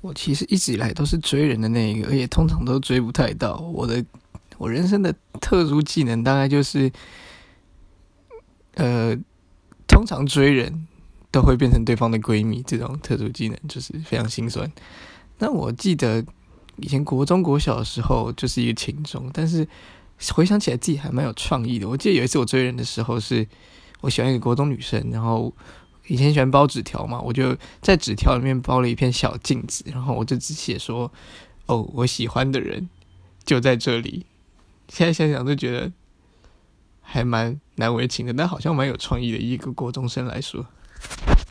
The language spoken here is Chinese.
我其实一直以来都是追人的那一个，而且通常都追不太到。我的我人生的特殊技能大概就是，呃，通常追人都会变成对方的闺蜜，这种特殊技能就是非常心酸。那我记得以前国中国小的时候就是一个情中，但是回想起来自己还蛮有创意的。我记得有一次我追人的时候，是我喜欢一个国中女生，然后。以前喜欢包纸条嘛，我就在纸条里面包了一片小镜子，然后我就只写说：“哦，我喜欢的人就在这里。”现在想想都觉得还蛮难为情的，但好像蛮有创意的一个国中生来说。